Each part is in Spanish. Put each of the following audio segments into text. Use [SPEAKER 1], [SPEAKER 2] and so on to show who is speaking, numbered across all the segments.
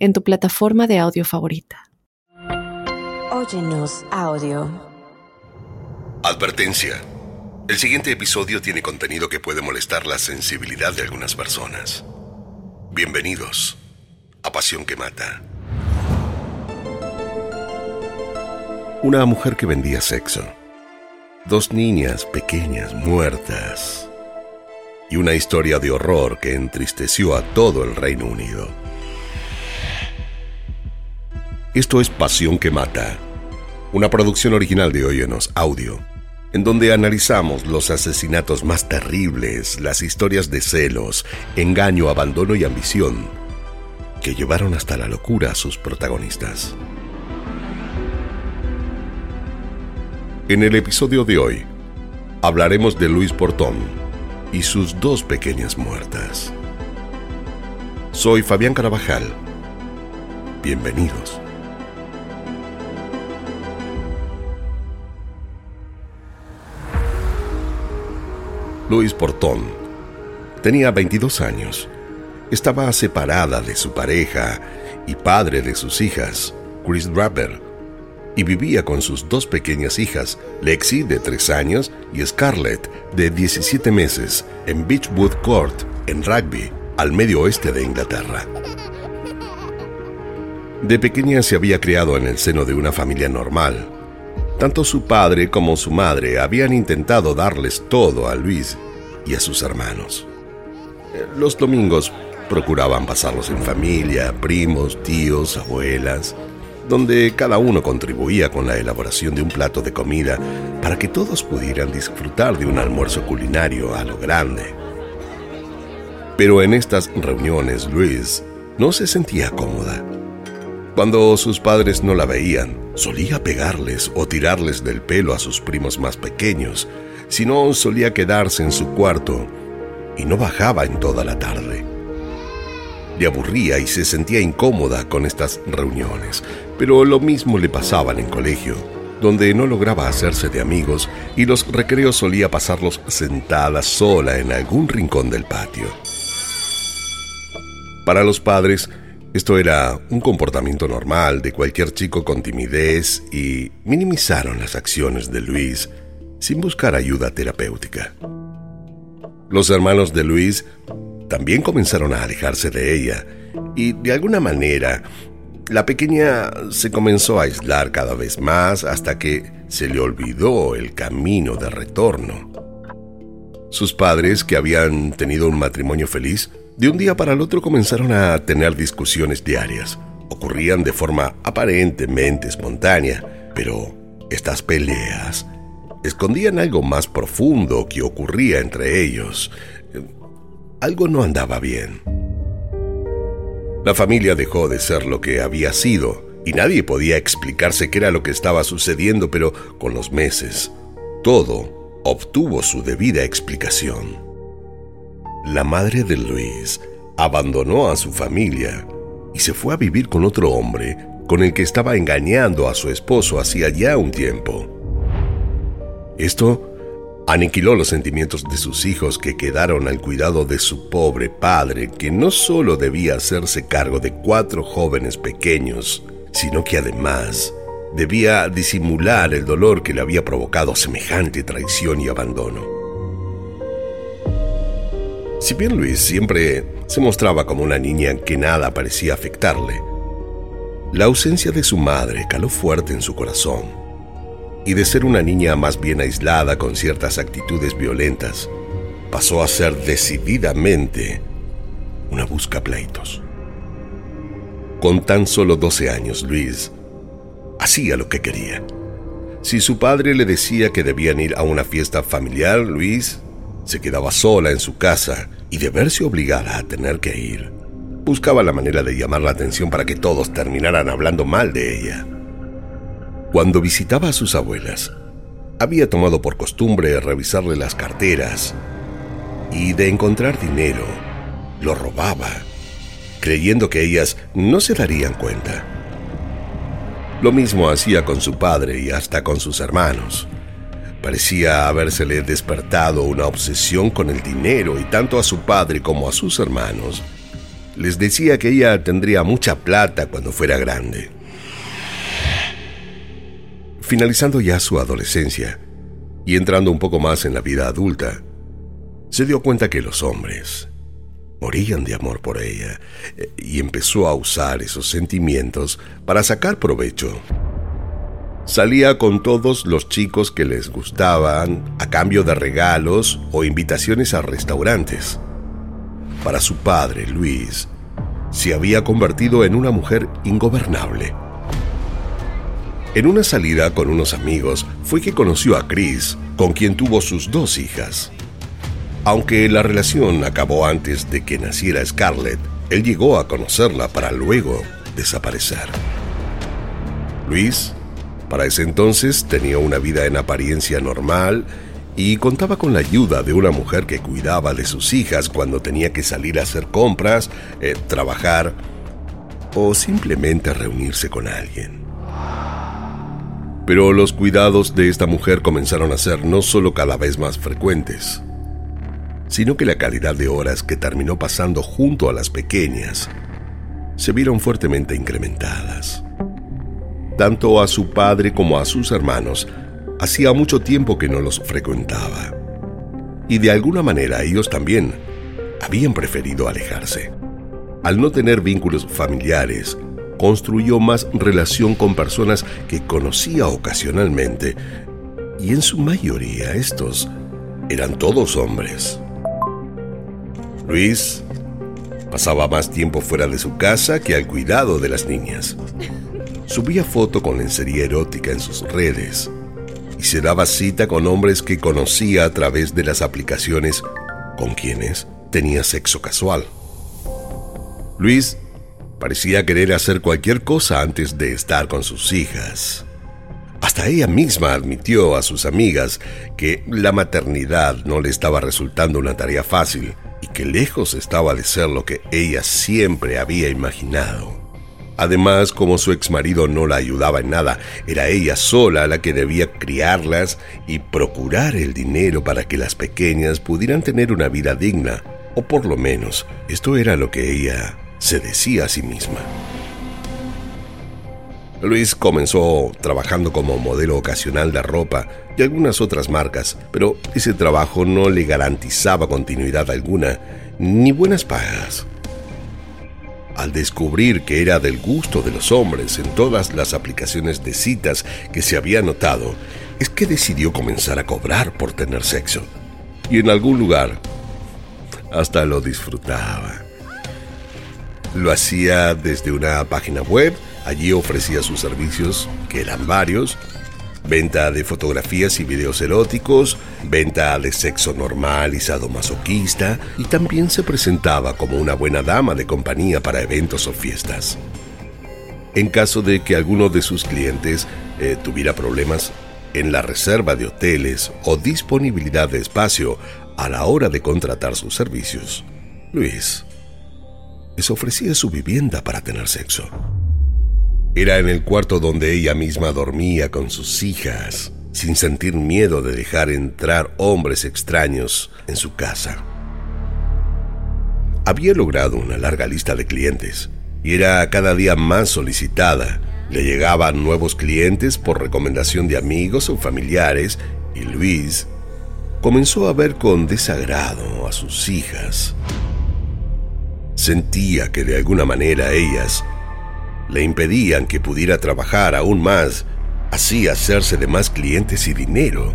[SPEAKER 1] en tu plataforma de audio favorita.
[SPEAKER 2] Óyenos audio.
[SPEAKER 3] Advertencia. El siguiente episodio tiene contenido que puede molestar la sensibilidad de algunas personas. Bienvenidos a Pasión que Mata. Una mujer que vendía sexo. Dos niñas pequeñas muertas. Y una historia de horror que entristeció a todo el Reino Unido. Esto es Pasión que Mata, una producción original de Oyenos Audio, en donde analizamos los asesinatos más terribles, las historias de celos, engaño, abandono y ambición que llevaron hasta la locura a sus protagonistas. En el episodio de hoy, hablaremos de Luis Portón y sus dos pequeñas muertas. Soy Fabián Carabajal. Bienvenidos. Luis Portón. Tenía 22 años. Estaba separada de su pareja y padre de sus hijas, Chris Draper, y vivía con sus dos pequeñas hijas, Lexi de 3 años y Scarlett de 17 meses, en Beechwood Court, en Rugby, al medio oeste de Inglaterra. De pequeña se había criado en el seno de una familia normal, tanto su padre como su madre habían intentado darles todo a Luis y a sus hermanos. Los domingos procuraban pasarlos en familia, primos, tíos, abuelas, donde cada uno contribuía con la elaboración de un plato de comida para que todos pudieran disfrutar de un almuerzo culinario a lo grande. Pero en estas reuniones Luis no se sentía cómoda. Cuando sus padres no la veían, solía pegarles o tirarles del pelo a sus primos más pequeños, si no solía quedarse en su cuarto y no bajaba en toda la tarde. Le aburría y se sentía incómoda con estas reuniones, pero lo mismo le pasaba en colegio, donde no lograba hacerse de amigos y los recreos solía pasarlos sentada sola en algún rincón del patio. Para los padres, esto era un comportamiento normal de cualquier chico con timidez y minimizaron las acciones de Luis sin buscar ayuda terapéutica. Los hermanos de Luis también comenzaron a alejarse de ella y de alguna manera la pequeña se comenzó a aislar cada vez más hasta que se le olvidó el camino de retorno. Sus padres, que habían tenido un matrimonio feliz, de un día para el otro comenzaron a tener discusiones diarias. Ocurrían de forma aparentemente espontánea, pero estas peleas escondían algo más profundo que ocurría entre ellos. Algo no andaba bien. La familia dejó de ser lo que había sido y nadie podía explicarse qué era lo que estaba sucediendo, pero con los meses, todo obtuvo su debida explicación. La madre de Luis abandonó a su familia y se fue a vivir con otro hombre con el que estaba engañando a su esposo hacía ya un tiempo. Esto aniquiló los sentimientos de sus hijos que quedaron al cuidado de su pobre padre, que no solo debía hacerse cargo de cuatro jóvenes pequeños, sino que además debía disimular el dolor que le había provocado semejante traición y abandono. Si bien Luis siempre se mostraba como una niña que nada parecía afectarle, la ausencia de su madre caló fuerte en su corazón y de ser una niña más bien aislada con ciertas actitudes violentas, pasó a ser decididamente una busca pleitos. Con tan solo 12 años, Luis hacía lo que quería. Si su padre le decía que debían ir a una fiesta familiar, Luis se quedaba sola en su casa y de verse obligada a tener que ir, Buscaba la manera de llamar la atención para que todos terminaran hablando mal de ella. Cuando visitaba a sus abuelas, había tomado por costumbre revisarle las carteras y de encontrar dinero, lo robaba, creyendo que ellas no se darían cuenta. Lo mismo hacía con su padre y hasta con sus hermanos. Parecía habérsele despertado una obsesión con el dinero y tanto a su padre como a sus hermanos les decía que ella tendría mucha plata cuando fuera grande. Finalizando ya su adolescencia y entrando un poco más en la vida adulta, se dio cuenta que los hombres morían de amor por ella eh, y empezó a usar esos sentimientos para sacar provecho. Salía con todos los chicos que les gustaban a cambio de regalos o invitaciones a restaurantes. Para su padre, Luis, se había convertido en una mujer ingobernable. En una salida con unos amigos fue que conoció a Chris, con quien tuvo sus dos hijas. Aunque la relación acabó antes de que naciera Scarlett, él llegó a conocerla para luego desaparecer. Luis, para ese entonces, tenía una vida en apariencia normal y contaba con la ayuda de una mujer que cuidaba de sus hijas cuando tenía que salir a hacer compras, eh, trabajar o simplemente reunirse con alguien. Pero los cuidados de esta mujer comenzaron a ser no solo cada vez más frecuentes, sino que la calidad de horas que terminó pasando junto a las pequeñas se vieron fuertemente incrementadas. Tanto a su padre como a sus hermanos hacía mucho tiempo que no los frecuentaba. Y de alguna manera ellos también habían preferido alejarse. Al no tener vínculos familiares, construyó más relación con personas que conocía ocasionalmente, y en su mayoría estos eran todos hombres. Luis pasaba más tiempo fuera de su casa que al cuidado de las niñas. Subía foto con lencería erótica en sus redes y se daba cita con hombres que conocía a través de las aplicaciones con quienes tenía sexo casual. Luis Parecía querer hacer cualquier cosa antes de estar con sus hijas. Hasta ella misma admitió a sus amigas que la maternidad no le estaba resultando una tarea fácil y que lejos estaba de ser lo que ella siempre había imaginado. Además, como su exmarido no la ayudaba en nada, era ella sola la que debía criarlas y procurar el dinero para que las pequeñas pudieran tener una vida digna, o por lo menos esto era lo que ella se decía a sí misma. Luis comenzó trabajando como modelo ocasional de ropa y algunas otras marcas, pero ese trabajo no le garantizaba continuidad alguna ni buenas pagas. Al descubrir que era del gusto de los hombres en todas las aplicaciones de citas que se había notado, es que decidió comenzar a cobrar por tener sexo. Y en algún lugar hasta lo disfrutaba. Lo hacía desde una página web, allí ofrecía sus servicios, que eran varios, venta de fotografías y videos eróticos, venta de sexo normal y sadomasoquista, y también se presentaba como una buena dama de compañía para eventos o fiestas. En caso de que alguno de sus clientes eh, tuviera problemas en la reserva de hoteles o disponibilidad de espacio a la hora de contratar sus servicios, Luis les ofrecía su vivienda para tener sexo. Era en el cuarto donde ella misma dormía con sus hijas, sin sentir miedo de dejar entrar hombres extraños en su casa. Había logrado una larga lista de clientes y era cada día más solicitada. Le llegaban nuevos clientes por recomendación de amigos o familiares y Luis comenzó a ver con desagrado a sus hijas Sentía que de alguna manera ellas le impedían que pudiera trabajar aún más, así hacerse de más clientes y dinero.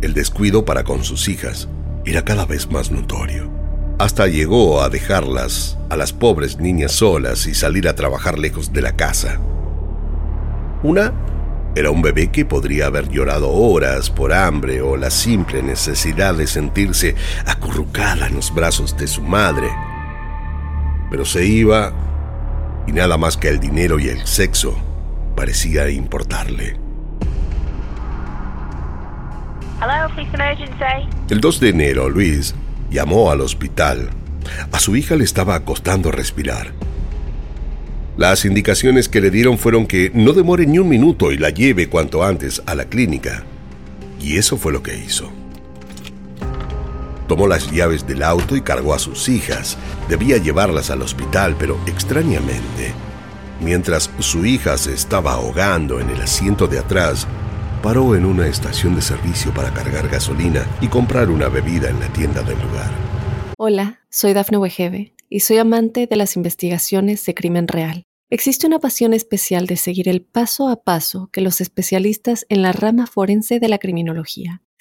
[SPEAKER 3] El descuido para con sus hijas era cada vez más notorio. Hasta llegó a dejarlas a las pobres niñas solas y salir a trabajar lejos de la casa. Una era un bebé que podría haber llorado horas por hambre o la simple necesidad de sentirse acurrucada en los brazos de su madre. pero se iba y nada más que el dinero y el sexo parecía importarle. El 2 de enero, Luis llamó al hospital. A su hija le estaba costando respirar. Las indicaciones que le dieron fueron que no demore ni un minuto y la lleve cuanto antes a la clínica. Y eso fue lo que hizo. Tomó las llaves del auto y cargó a sus hijas. Debía llevarlas al hospital, pero extrañamente, mientras su hija se estaba ahogando en el asiento de atrás, paró en una estación de servicio para cargar gasolina y comprar una bebida en la tienda del lugar.
[SPEAKER 1] Hola, soy Dafne Wegebe y soy amante de las investigaciones de crimen real. Existe una pasión especial de seguir el paso a paso que los especialistas en la rama forense de la criminología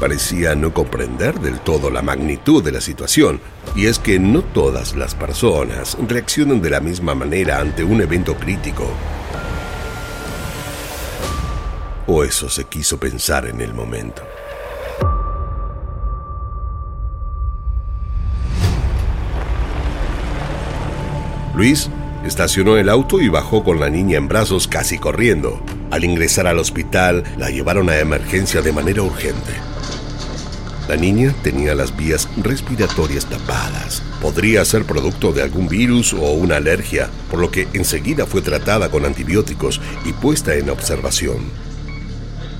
[SPEAKER 3] Parecía no comprender del todo la magnitud de la situación, y es que no todas las personas reaccionan de la misma manera ante un evento crítico. O eso se quiso pensar en el momento. Luis estacionó el auto y bajó con la niña en brazos casi corriendo. Al ingresar al hospital, la llevaron a emergencia de manera urgente. La niña tenía las vías respiratorias tapadas. Podría ser producto de algún virus o una alergia, por lo que enseguida fue tratada con antibióticos y puesta en observación.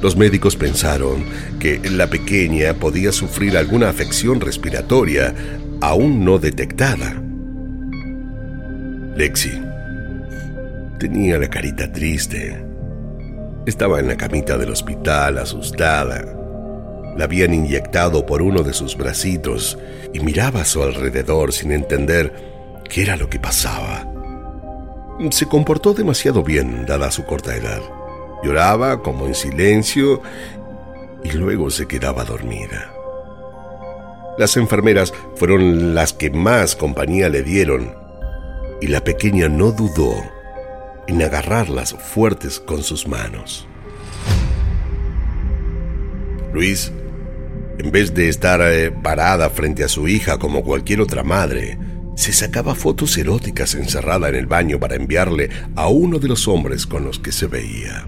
[SPEAKER 3] Los médicos pensaron que la pequeña podía sufrir alguna afección respiratoria aún no detectada. Lexi tenía la carita triste. Estaba en la camita del hospital, asustada. La habían inyectado por uno de sus bracitos y miraba a su alrededor sin entender qué era lo que pasaba. Se comportó demasiado bien, dada su corta edad. Lloraba como en silencio y luego se quedaba dormida. Las enfermeras fueron las que más compañía le dieron y la pequeña no dudó en agarrarlas fuertes con sus manos. Luis, en vez de estar eh, parada frente a su hija como cualquier otra madre, se sacaba fotos eróticas encerrada en el baño para enviarle a uno de los hombres con los que se veía.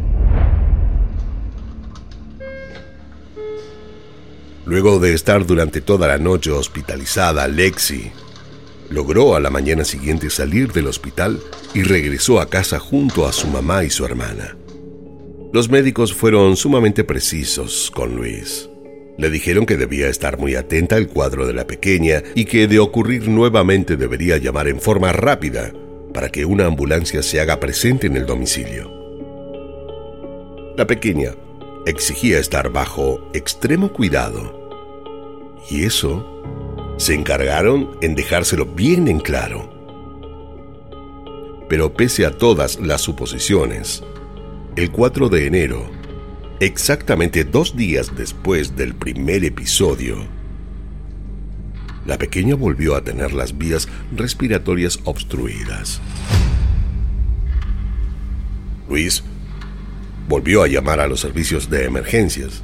[SPEAKER 3] Luego de estar durante toda la noche hospitalizada, Lexi logró a la mañana siguiente salir del hospital y regresó a casa junto a su mamá y su hermana. Los médicos fueron sumamente precisos con Luis. Le dijeron que debía estar muy atenta al cuadro de la pequeña y que de ocurrir nuevamente debería llamar en forma rápida para que una ambulancia se haga presente en el domicilio. La pequeña exigía estar bajo extremo cuidado y eso se encargaron en dejárselo bien en claro. Pero pese a todas las suposiciones, el 4 de enero, exactamente dos días después del primer episodio, la pequeña volvió a tener las vías respiratorias obstruidas. Luis volvió a llamar a los servicios de emergencias.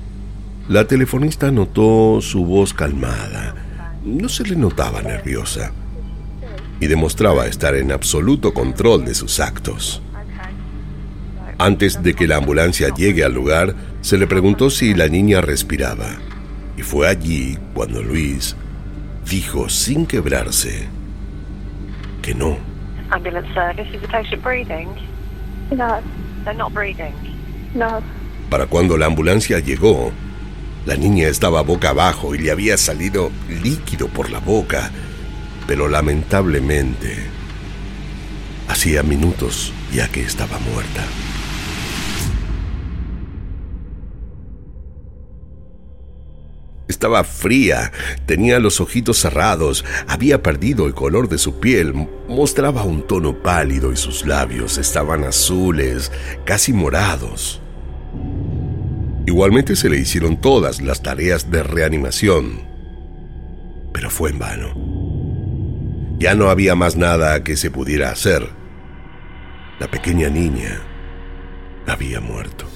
[SPEAKER 3] La telefonista notó su voz calmada no se le notaba nerviosa y demostraba estar en absoluto control de sus actos. Antes de que la ambulancia llegue al lugar, se le preguntó si la niña respiraba. Y fue allí cuando Luis dijo sin quebrarse que no. Para cuando la ambulancia llegó, la niña estaba boca abajo y le había salido líquido por la boca, pero lamentablemente hacía minutos ya que estaba muerta. Estaba fría, tenía los ojitos cerrados, había perdido el color de su piel, mostraba un tono pálido y sus labios estaban azules, casi morados. Igualmente se le hicieron todas las tareas de reanimación, pero fue en vano. Ya no había más nada que se pudiera hacer. La pequeña niña había muerto.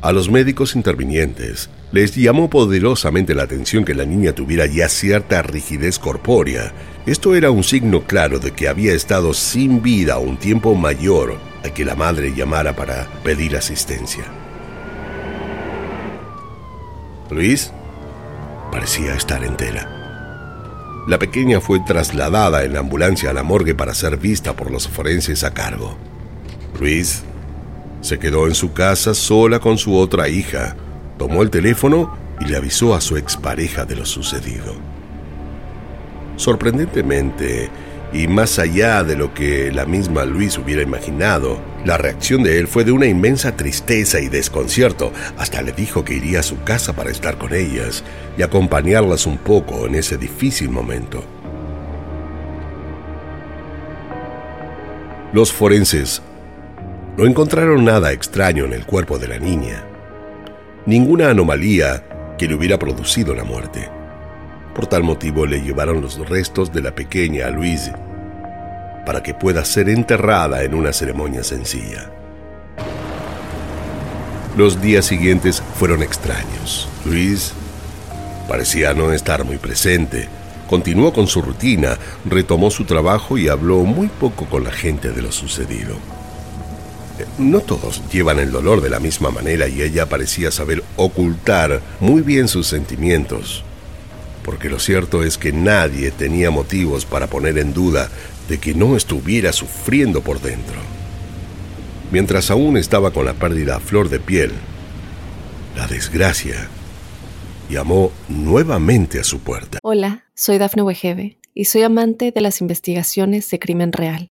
[SPEAKER 3] A los médicos intervinientes les llamó poderosamente la atención que la niña tuviera ya cierta rigidez corpórea. Esto era un signo claro de que había estado sin vida un tiempo mayor a que la madre llamara para pedir asistencia. Luis parecía estar entera. La pequeña fue trasladada en la ambulancia a la morgue para ser vista por los forenses a cargo. Luis se quedó en su casa sola con su otra hija, tomó el teléfono y le avisó a su expareja de lo sucedido. Sorprendentemente, y más allá de lo que la misma Luis hubiera imaginado, la reacción de él fue de una inmensa tristeza y desconcierto. Hasta le dijo que iría a su casa para estar con ellas y acompañarlas un poco en ese difícil momento. Los forenses no encontraron nada extraño en el cuerpo de la niña, ninguna anomalía que le hubiera producido la muerte. Por tal motivo le llevaron los restos de la pequeña a Luis para que pueda ser enterrada en una ceremonia sencilla. Los días siguientes fueron extraños. Luis parecía no estar muy presente. Continuó con su rutina, retomó su trabajo y habló muy poco con la gente de lo sucedido. No todos llevan el dolor de la misma manera y ella parecía saber ocultar muy bien sus sentimientos porque lo cierto es que nadie tenía motivos para poner en duda de que no estuviera sufriendo por dentro. Mientras aún estaba con la pérdida a flor de piel, la desgracia llamó nuevamente a su puerta.
[SPEAKER 1] Hola, soy Dafne Wegebe y soy amante de las investigaciones de crimen real.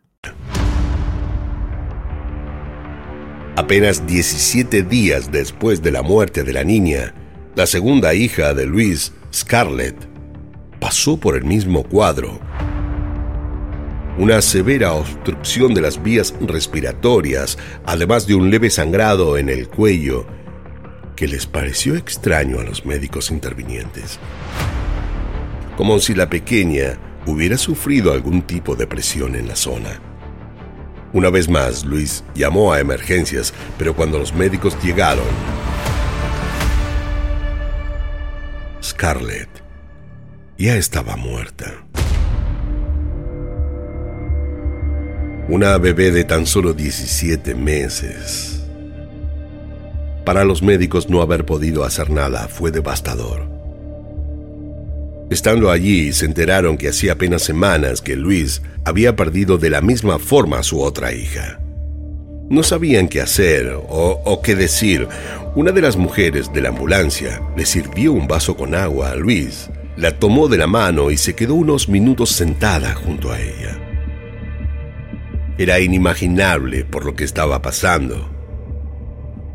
[SPEAKER 3] Apenas 17 días después de la muerte de la niña, la segunda hija de Luis, Scarlett, pasó por el mismo cuadro. Una severa obstrucción de las vías respiratorias, además de un leve sangrado en el cuello, que les pareció extraño a los médicos intervinientes. Como si la pequeña hubiera sufrido algún tipo de presión en la zona. Una vez más, Luis llamó a emergencias, pero cuando los médicos llegaron, Scarlett ya estaba muerta. Una bebé de tan solo 17 meses. Para los médicos no haber podido hacer nada fue devastador. Estando allí, se enteraron que hacía apenas semanas que Luis había perdido de la misma forma a su otra hija. No sabían qué hacer o, qué decir. Una de las mujeres de la ambulancia le sirvió un vaso con agua a Luis la tomó de la mano y se quedó unos minutos sentada junto a ella. Era inimaginable por lo que estaba pasando.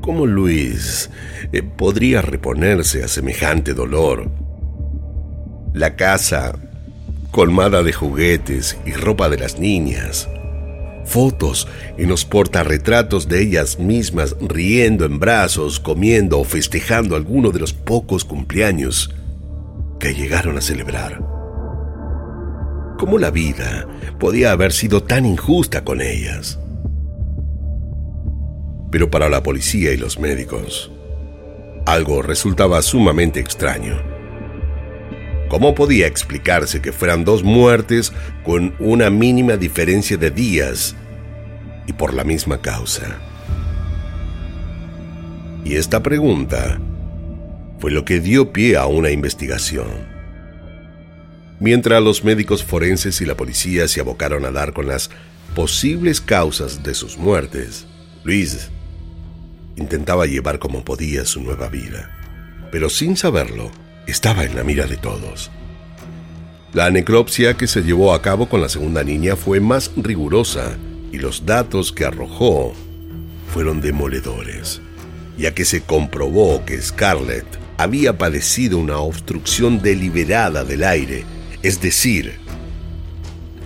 [SPEAKER 3] ¿Cómo Luis eh, podría reponerse a semejante dolor? La casa, colmada de juguetes y ropa de las niñas, fotos en los portarretratos de ellas mismas riendo en brazos, comiendo o festejando alguno de los pocos cumpleaños que llegaron a celebrar. ¿Cómo la vida podía haber sido tan injusta con ellas? Pero para la policía y los médicos, algo resultaba sumamente extraño. ¿Cómo podía explicarse que fueran dos muertes con una mínima diferencia de días y por la misma causa? Y esta pregunta fue lo que dio pie a una investigación. Mientras los médicos forenses y la policía se abocaron a dar con las posibles causas de sus muertes, Luis intentaba llevar como podía su nueva vida. Pero sin saberlo, estaba en la mira de todos. La necropsia que se llevó a cabo con la segunda niña fue más rigurosa y los datos que arrojó fueron demoledores, ya que se comprobó que Scarlett había padecido una obstrucción deliberada del aire, es decir,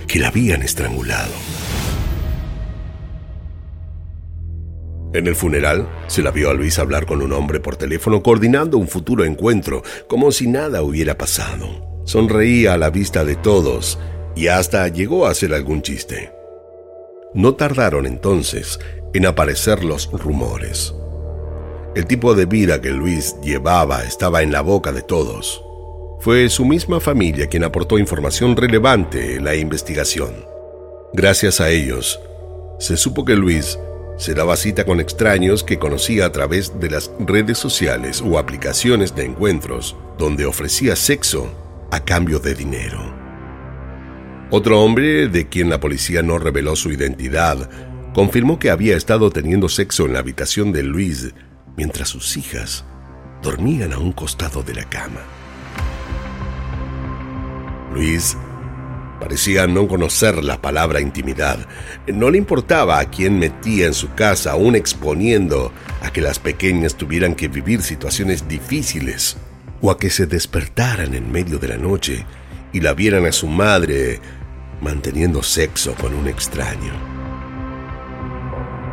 [SPEAKER 3] que la habían estrangulado. En el funeral, se la vio a Luis hablar con un hombre por teléfono coordinando un futuro encuentro, como si nada hubiera pasado. Sonreía a la vista de todos y hasta llegó a hacer algún chiste. No tardaron entonces en aparecer los rumores. El tipo de vida que Luis llevaba estaba en la boca de todos. Fue su misma familia quien aportó información relevante en la investigación. Gracias a ellos, se supo que Luis se daba cita con extraños que conocía a través de las redes sociales o aplicaciones de encuentros donde ofrecía sexo a cambio de dinero. Otro hombre, de quien la policía no reveló su identidad, confirmó que había estado teniendo sexo en la habitación de Luis mientras sus hijas dormían a un costado de la cama. Luis Parecía no conocer la palabra intimidad. No le importaba a quién metía en su casa, aún exponiendo a que las pequeñas tuvieran que vivir situaciones difíciles o a que se despertaran en medio de la noche y la vieran a su madre manteniendo sexo con un extraño.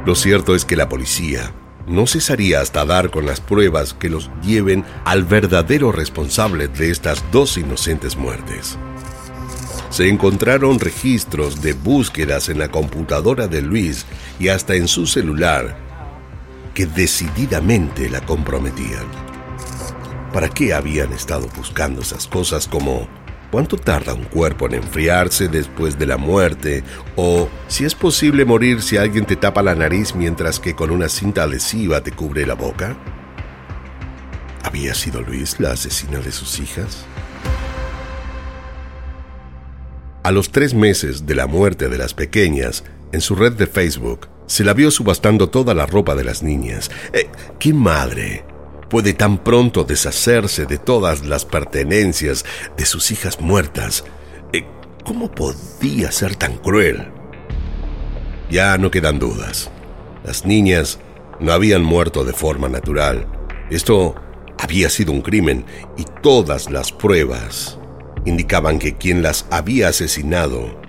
[SPEAKER 3] Lo cierto es que la policía no cesaría hasta dar con las pruebas que los lleven al verdadero responsable de estas dos inocentes muertes se encontraron registros de búsquedas en la computadora de Luis y hasta en su celular que decididamente la comprometían. ¿Para qué habían estado buscando esas cosas como cuánto tarda un cuerpo en enfriarse después de la muerte o si es posible morir si alguien te tapa la nariz mientras que con una cinta adhesiva te cubre la boca? ¿Había sido Luis la asesina de sus hijas? A los tres meses de la muerte de las pequeñas, en su red de Facebook, se la vio subastando toda la ropa de las niñas. Eh, ¿Qué madre puede tan pronto deshacerse de todas las pertenencias de sus hijas muertas? Eh, ¿Cómo podía ser tan cruel? Ya no quedan dudas. Las niñas no habían muerto de forma natural. Esto había sido un crimen y todas las pruebas indicaban que quien las había asesinado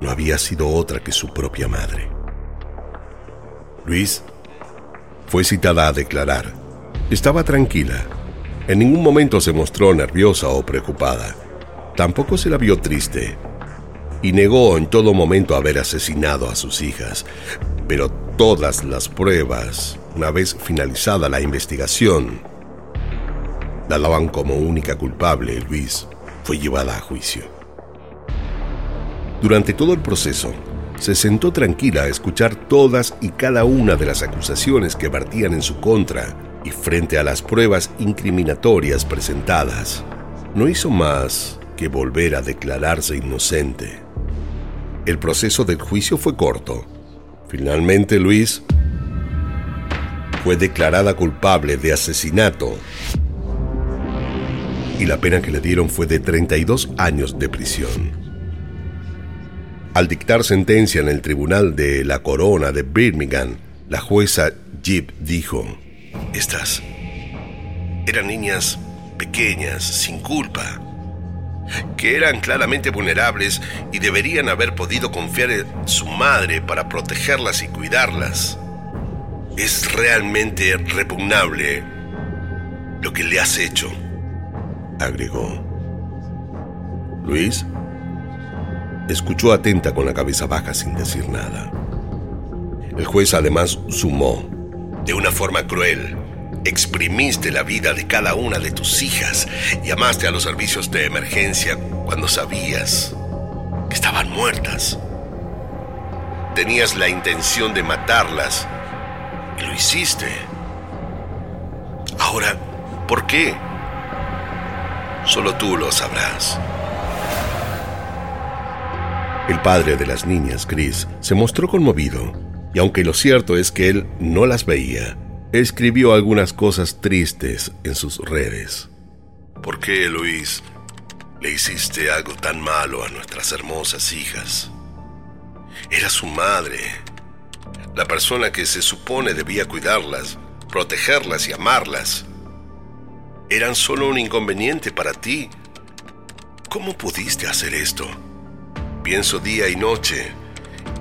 [SPEAKER 3] no había sido otra que su propia madre. Luis fue citada a declarar. Estaba tranquila. En ningún momento se mostró nerviosa o preocupada. Tampoco se la vio triste. Y negó en todo momento haber asesinado a sus hijas. Pero todas las pruebas, una vez finalizada la investigación, la daban como única culpable, Luis fue llevada a juicio. Durante todo el proceso, se sentó tranquila a escuchar todas y cada una de las acusaciones que partían en su contra y frente a las pruebas incriminatorias presentadas, no hizo más que volver a declararse inocente. El proceso del juicio fue corto. Finalmente Luis fue declarada culpable de asesinato y la pena que le dieron fue de 32 años de prisión. Al dictar sentencia en el Tribunal de la Corona de Birmingham, la jueza Jeep dijo, Estas eran niñas pequeñas, sin culpa, que eran claramente vulnerables y deberían haber podido confiar en su madre para protegerlas y cuidarlas. Es realmente repugnable lo que le has hecho agregó. Luis escuchó atenta con la cabeza baja sin decir nada. El juez además sumó, de una forma cruel, exprimiste la vida de cada una de tus hijas, llamaste a los servicios de emergencia cuando sabías que estaban muertas. Tenías la intención de matarlas y lo hiciste. Ahora, ¿por qué? Solo tú lo sabrás. El padre de las niñas, Chris, se mostró conmovido, y aunque lo cierto es que él no las veía, escribió algunas cosas tristes en sus redes. ¿Por qué, Luis, le hiciste algo tan malo a nuestras hermosas hijas? Era su madre, la persona que se supone debía cuidarlas, protegerlas y amarlas. Eran solo un inconveniente para ti. ¿Cómo pudiste hacer esto? Pienso día y noche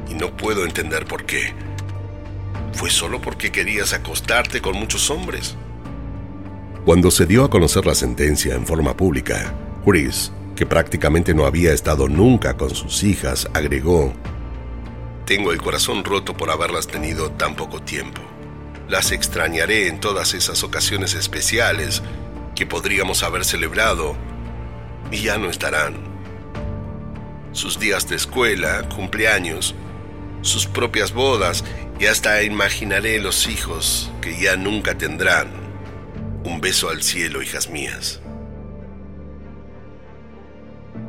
[SPEAKER 3] y no puedo entender por qué. ¿Fue solo porque querías acostarte con muchos hombres? Cuando se dio a conocer la sentencia en forma pública, Chris, que prácticamente no había estado nunca con sus hijas, agregó, Tengo el corazón roto por haberlas tenido tan poco tiempo. Las extrañaré en todas esas ocasiones especiales que podríamos haber celebrado y ya no estarán. Sus días de escuela, cumpleaños, sus propias bodas y hasta imaginaré los hijos que ya nunca tendrán. Un beso al cielo, hijas mías.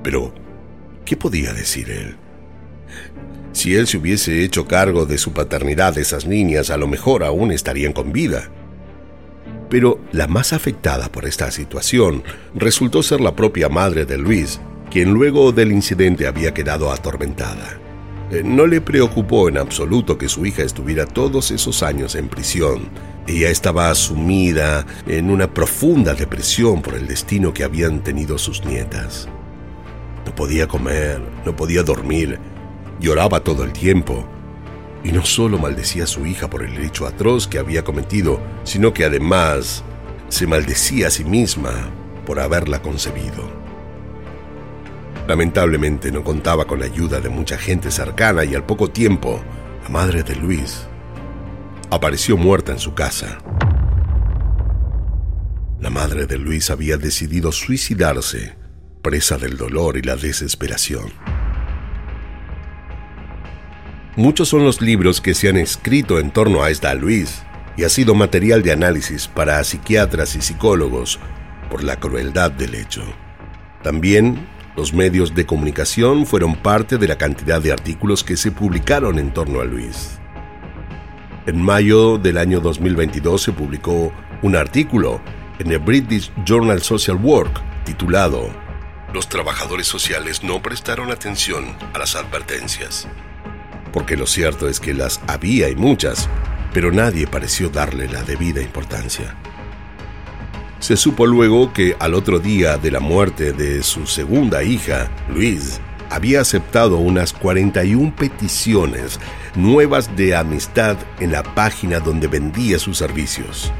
[SPEAKER 3] Pero, ¿qué podía decir él? Si él se hubiese hecho cargo de su paternidad esas niñas, a lo mejor aún estarían con vida. Pero la más afectada por esta situación resultó ser la propia madre de Luis, quien luego del incidente había quedado atormentada. Eh, no le preocupó en absoluto que su hija estuviera todos esos años en prisión. Ella estaba sumida en una profunda depresión por el destino que habían tenido sus nietas. No podía comer, no podía dormir, lloraba todo el tiempo y no solo maldecía a su hija por el hecho atroz que había cometido, sino que además se maldecía a sí misma por haberla concebido. Lamentablemente no contaba con la ayuda de mucha gente cercana y al poco tiempo, la madre de Luis apareció muerta en su casa. La madre de Luis había decidido suicidarse, presa del dolor y la desesperación. Muchos son los libros que se han escrito en torno a esta Luis y ha sido material de análisis para psiquiatras y psicólogos por la crueldad del hecho. También los medios de comunicación fueron parte de la cantidad de artículos que se publicaron en torno a Luis. En mayo del año 2022 se publicó un artículo en el British Journal Social Work titulado Los trabajadores sociales no prestaron atención a las advertencias porque lo cierto es que las había y muchas, pero nadie pareció darle la debida importancia. Se supo luego que al otro día de la muerte de su segunda hija, Luis, había aceptado unas 41 peticiones nuevas de amistad en la página donde vendía sus servicios.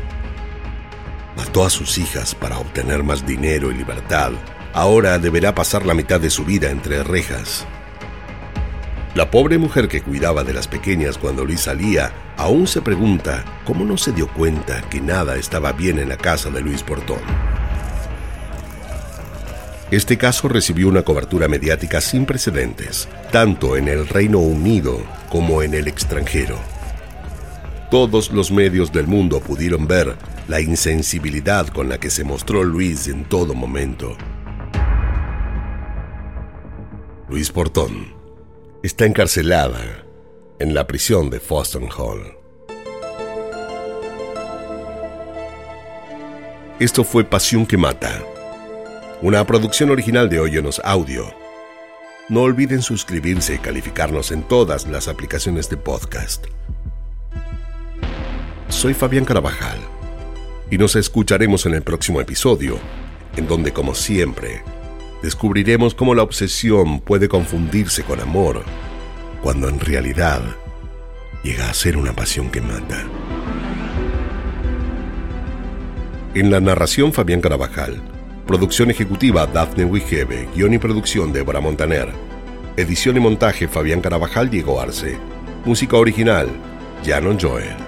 [SPEAKER 3] Mató a sus hijas para obtener más dinero y libertad. Ahora deberá pasar la mitad de su vida entre rejas. La pobre mujer que cuidaba de las pequeñas cuando Luis salía aún se pregunta cómo no se dio cuenta que nada estaba bien en la casa de Luis Portón. Este caso recibió una cobertura mediática sin precedentes, tanto en el Reino Unido como en el extranjero. Todos los medios del mundo pudieron ver la insensibilidad con la que se mostró Luis en todo momento. Luis Portón está encarcelada en la prisión de Foston Hall. Esto fue Pasión que Mata, una producción original de Oyonos Audio. No olviden suscribirse y calificarnos en todas las aplicaciones de podcast. Soy Fabián Carabajal y nos escucharemos en el próximo episodio, en donde como siempre, descubriremos cómo la obsesión puede confundirse con amor, cuando en realidad llega a ser una pasión que mata. En la narración Fabián Carabajal, producción ejecutiva Daphne Wigebe, guion y producción Débora Montaner, edición y montaje Fabián Carabajal Diego Arce, música original Janon Joel.